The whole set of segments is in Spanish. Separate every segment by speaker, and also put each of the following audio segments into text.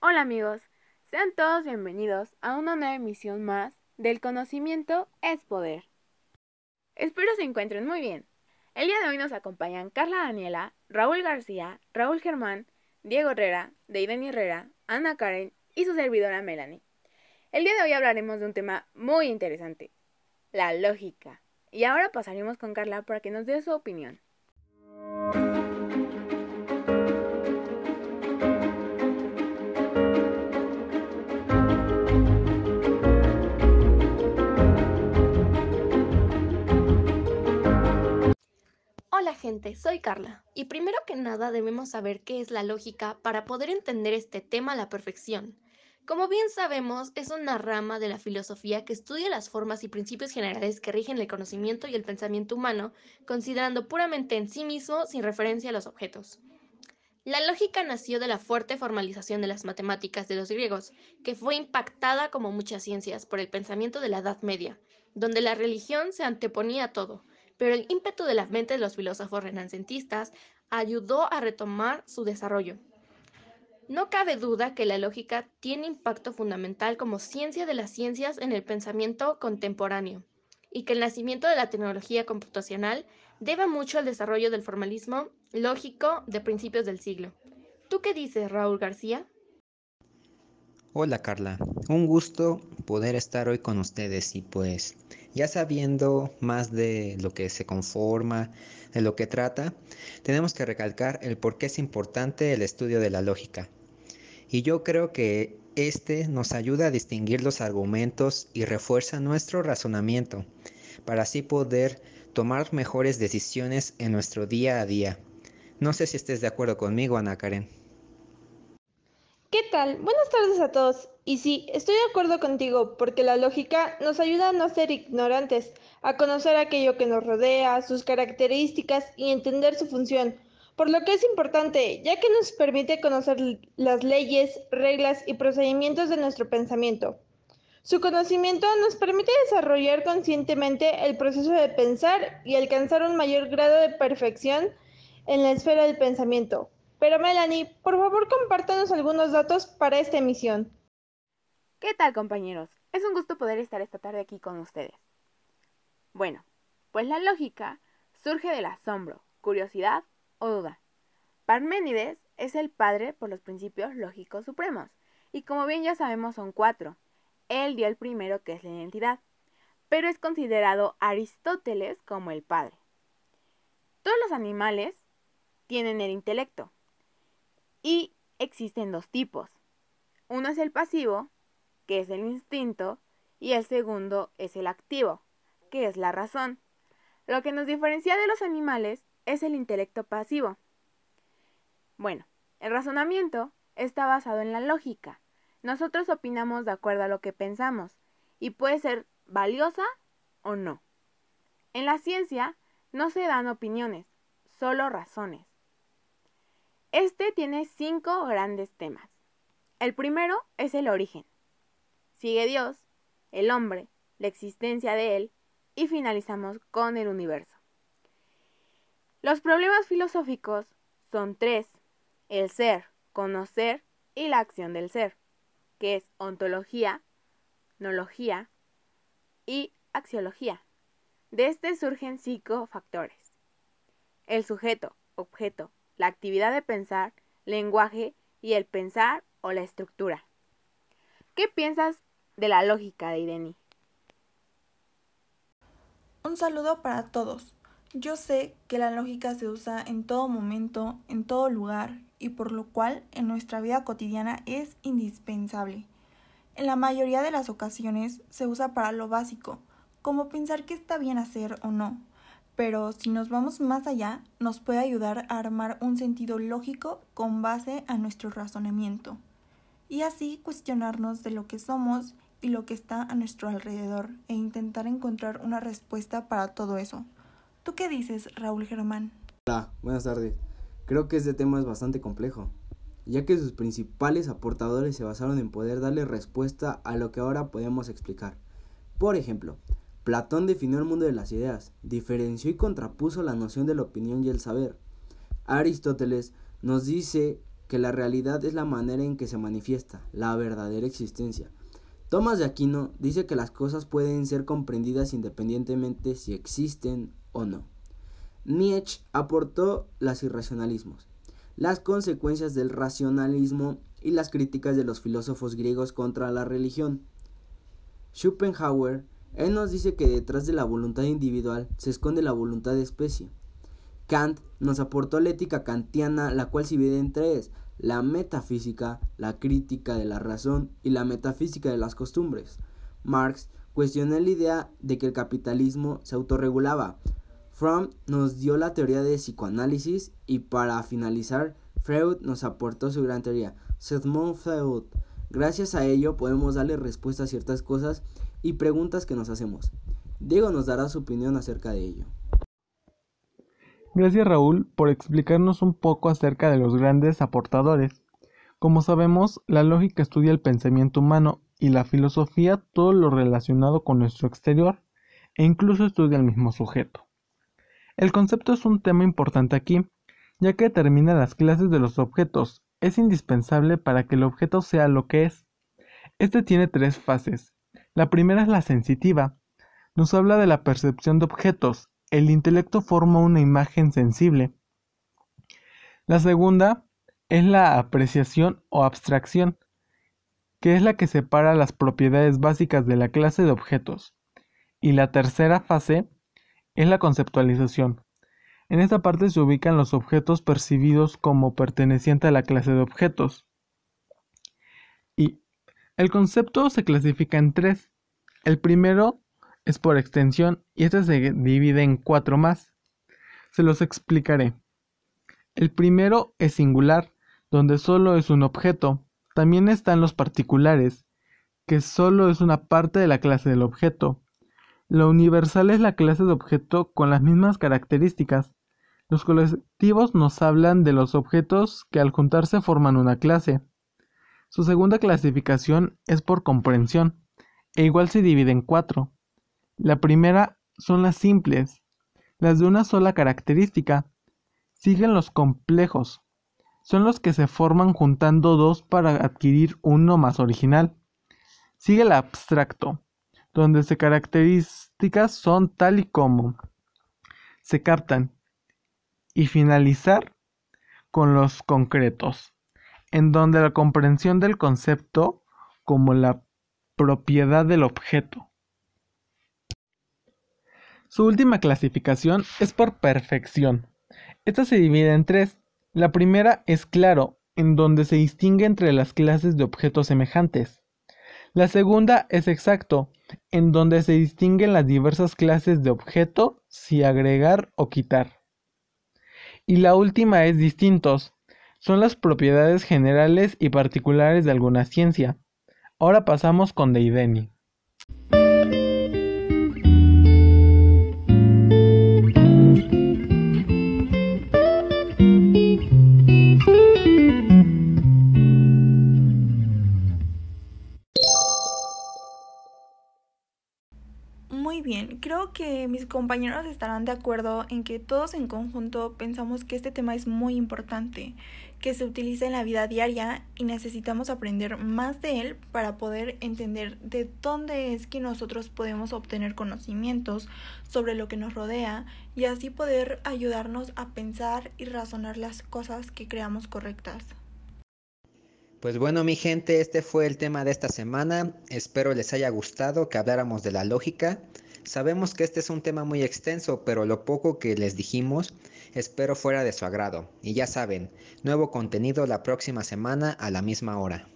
Speaker 1: Hola amigos, sean todos bienvenidos a una nueva emisión más del conocimiento es poder. Espero se encuentren muy bien. El día de hoy nos acompañan Carla Daniela, Raúl García, Raúl Germán, Diego Herrera, Deiden Herrera, Ana Karen y su servidora Melanie. El día de hoy hablaremos de un tema muy interesante, la lógica. Y ahora pasaremos con Carla para que nos dé su opinión.
Speaker 2: Hola gente, soy Carla. Y primero que nada debemos saber qué es la lógica para poder entender este tema a la perfección. Como bien sabemos, es una rama de la filosofía que estudia las formas y principios generales que rigen el conocimiento y el pensamiento humano, considerando puramente en sí mismo sin referencia a los objetos. La lógica nació de la fuerte formalización de las matemáticas de los griegos, que fue impactada como muchas ciencias por el pensamiento de la Edad Media, donde la religión se anteponía a todo, pero el ímpetu de la mente de los filósofos renacentistas ayudó a retomar su desarrollo. No cabe duda que la lógica tiene impacto fundamental como ciencia de las ciencias en el pensamiento contemporáneo y que el nacimiento de la tecnología computacional debe mucho al desarrollo del formalismo lógico de principios del siglo. ¿Tú qué dices, Raúl García?
Speaker 3: Hola Carla, un gusto poder estar hoy con ustedes y pues ya sabiendo más de lo que se conforma, de lo que trata, tenemos que recalcar el por qué es importante el estudio de la lógica. Y yo creo que este nos ayuda a distinguir los argumentos y refuerza nuestro razonamiento para así poder tomar mejores decisiones en nuestro día a día. No sé si estés de acuerdo conmigo, Ana Karen.
Speaker 4: ¿Qué tal? Buenas tardes a todos. Y sí, estoy de acuerdo contigo, porque la lógica nos ayuda a no ser ignorantes, a conocer aquello que nos rodea, sus características y entender su función. Por lo que es importante, ya que nos permite conocer las leyes, reglas y procedimientos de nuestro pensamiento. Su conocimiento nos permite desarrollar conscientemente el proceso de pensar y alcanzar un mayor grado de perfección en la esfera del pensamiento, pero Melanie, por favor compártanos algunos datos para esta emisión.
Speaker 1: ¿Qué tal compañeros? Es un gusto poder estar esta tarde aquí con ustedes. Bueno, pues la lógica surge del asombro, curiosidad o duda. Parménides es el padre por los principios lógicos supremos, y como bien ya sabemos son cuatro. Él dio el primero que es la identidad, pero es considerado Aristóteles como el padre. Todos los animales tienen el intelecto, y existen dos tipos. Uno es el pasivo, que es el instinto, y el segundo es el activo, que es la razón. Lo que nos diferencia de los animales es el intelecto pasivo. Bueno, el razonamiento está basado en la lógica. Nosotros opinamos de acuerdo a lo que pensamos y puede ser valiosa o no. En la ciencia no se dan opiniones, solo razones. Este tiene cinco grandes temas. El primero es el origen. Sigue Dios, el hombre, la existencia de él y finalizamos con el universo. Los problemas filosóficos son tres. El ser, conocer y la acción del ser, que es ontología, nología y axiología. De este surgen cinco factores. El sujeto, objeto, la actividad de pensar, lenguaje y el pensar o la estructura. ¿Qué piensas de la lógica de Irene?
Speaker 5: Un saludo para todos. Yo sé que la lógica se usa en todo momento, en todo lugar, y por lo cual en nuestra vida cotidiana es indispensable. En la mayoría de las ocasiones se usa para lo básico, como pensar qué está bien hacer o no, pero si nos vamos más allá, nos puede ayudar a armar un sentido lógico con base a nuestro razonamiento y así cuestionarnos de lo que somos y lo que está a nuestro alrededor e intentar encontrar una respuesta para todo eso. ¿Tú qué dices, Raúl Germán?
Speaker 6: Hola, buenas tardes. Creo que este tema es bastante complejo, ya que sus principales aportadores se basaron en poder darle respuesta a lo que ahora podemos explicar. Por ejemplo, Platón definió el mundo de las ideas, diferenció y contrapuso la noción de la opinión y el saber. Aristóteles nos dice que la realidad es la manera en que se manifiesta, la verdadera existencia. Tomás de Aquino dice que las cosas pueden ser comprendidas independientemente si existen o no. Nietzsche aportó los irracionalismos, las consecuencias del racionalismo y las críticas de los filósofos griegos contra la religión. Schopenhauer, él nos dice que detrás de la voluntad individual se esconde la voluntad de especie. Kant nos aportó la ética kantiana, la cual se divide en tres, la metafísica, la crítica de la razón y la metafísica de las costumbres. Marx cuestionó la idea de que el capitalismo se autorregulaba. Fromm nos dio la teoría de psicoanálisis y para finalizar, Freud nos aportó su gran teoría, Sigmund Freud. Gracias a ello podemos darle respuesta a ciertas cosas y preguntas que nos hacemos. Diego nos dará su opinión acerca de ello.
Speaker 7: Gracias Raúl por explicarnos un poco acerca de los grandes aportadores. Como sabemos, la lógica estudia el pensamiento humano y la filosofía todo lo relacionado con nuestro exterior e incluso estudia el mismo sujeto. El concepto es un tema importante aquí, ya que determina las clases de los objetos. Es indispensable para que el objeto sea lo que es. Este tiene tres fases. La primera es la sensitiva. Nos habla de la percepción de objetos, el intelecto forma una imagen sensible. La segunda es la apreciación o abstracción, que es la que separa las propiedades básicas de la clase de objetos. Y la tercera fase es la conceptualización. En esta parte se ubican los objetos percibidos como pertenecientes a la clase de objetos. Y el concepto se clasifica en tres. El primero es por extensión y este se divide en cuatro más. Se los explicaré. El primero es singular, donde solo es un objeto. También están los particulares, que solo es una parte de la clase del objeto. Lo universal es la clase de objeto con las mismas características. Los colectivos nos hablan de los objetos que al juntarse forman una clase. Su segunda clasificación es por comprensión, e igual se divide en cuatro. La primera son las simples, las de una sola característica. Siguen los complejos, son los que se forman juntando dos para adquirir uno más original. Sigue el abstracto, donde se características son tal y como se captan. Y finalizar con los concretos, en donde la comprensión del concepto como la propiedad del objeto. Su última clasificación es por perfección. Esta se divide en tres. La primera es claro, en donde se distingue entre las clases de objetos semejantes. La segunda es exacto, en donde se distinguen las diversas clases de objeto si agregar o quitar. Y la última es distintos, son las propiedades generales y particulares de alguna ciencia. Ahora pasamos con Deideni.
Speaker 5: Que mis compañeros estarán de acuerdo en que todos en conjunto pensamos que este tema es muy importante, que se utiliza en la vida diaria y necesitamos aprender más de él para poder entender de dónde es que nosotros podemos obtener conocimientos sobre lo que nos rodea y así poder ayudarnos a pensar y razonar las cosas que creamos correctas.
Speaker 3: Pues bueno, mi gente, este fue el tema de esta semana. Espero les haya gustado que habláramos de la lógica. Sabemos que este es un tema muy extenso, pero lo poco que les dijimos espero fuera de su agrado. Y ya saben, nuevo contenido la próxima semana a la misma hora.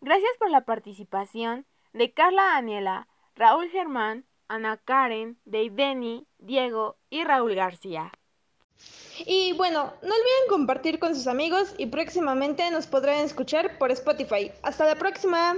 Speaker 1: Gracias por la participación de Carla Daniela, Raúl Germán, Ana Karen, Deideni, Diego y Raúl García.
Speaker 4: Y bueno, no olviden compartir con sus amigos y próximamente nos podrán escuchar por Spotify. Hasta la próxima.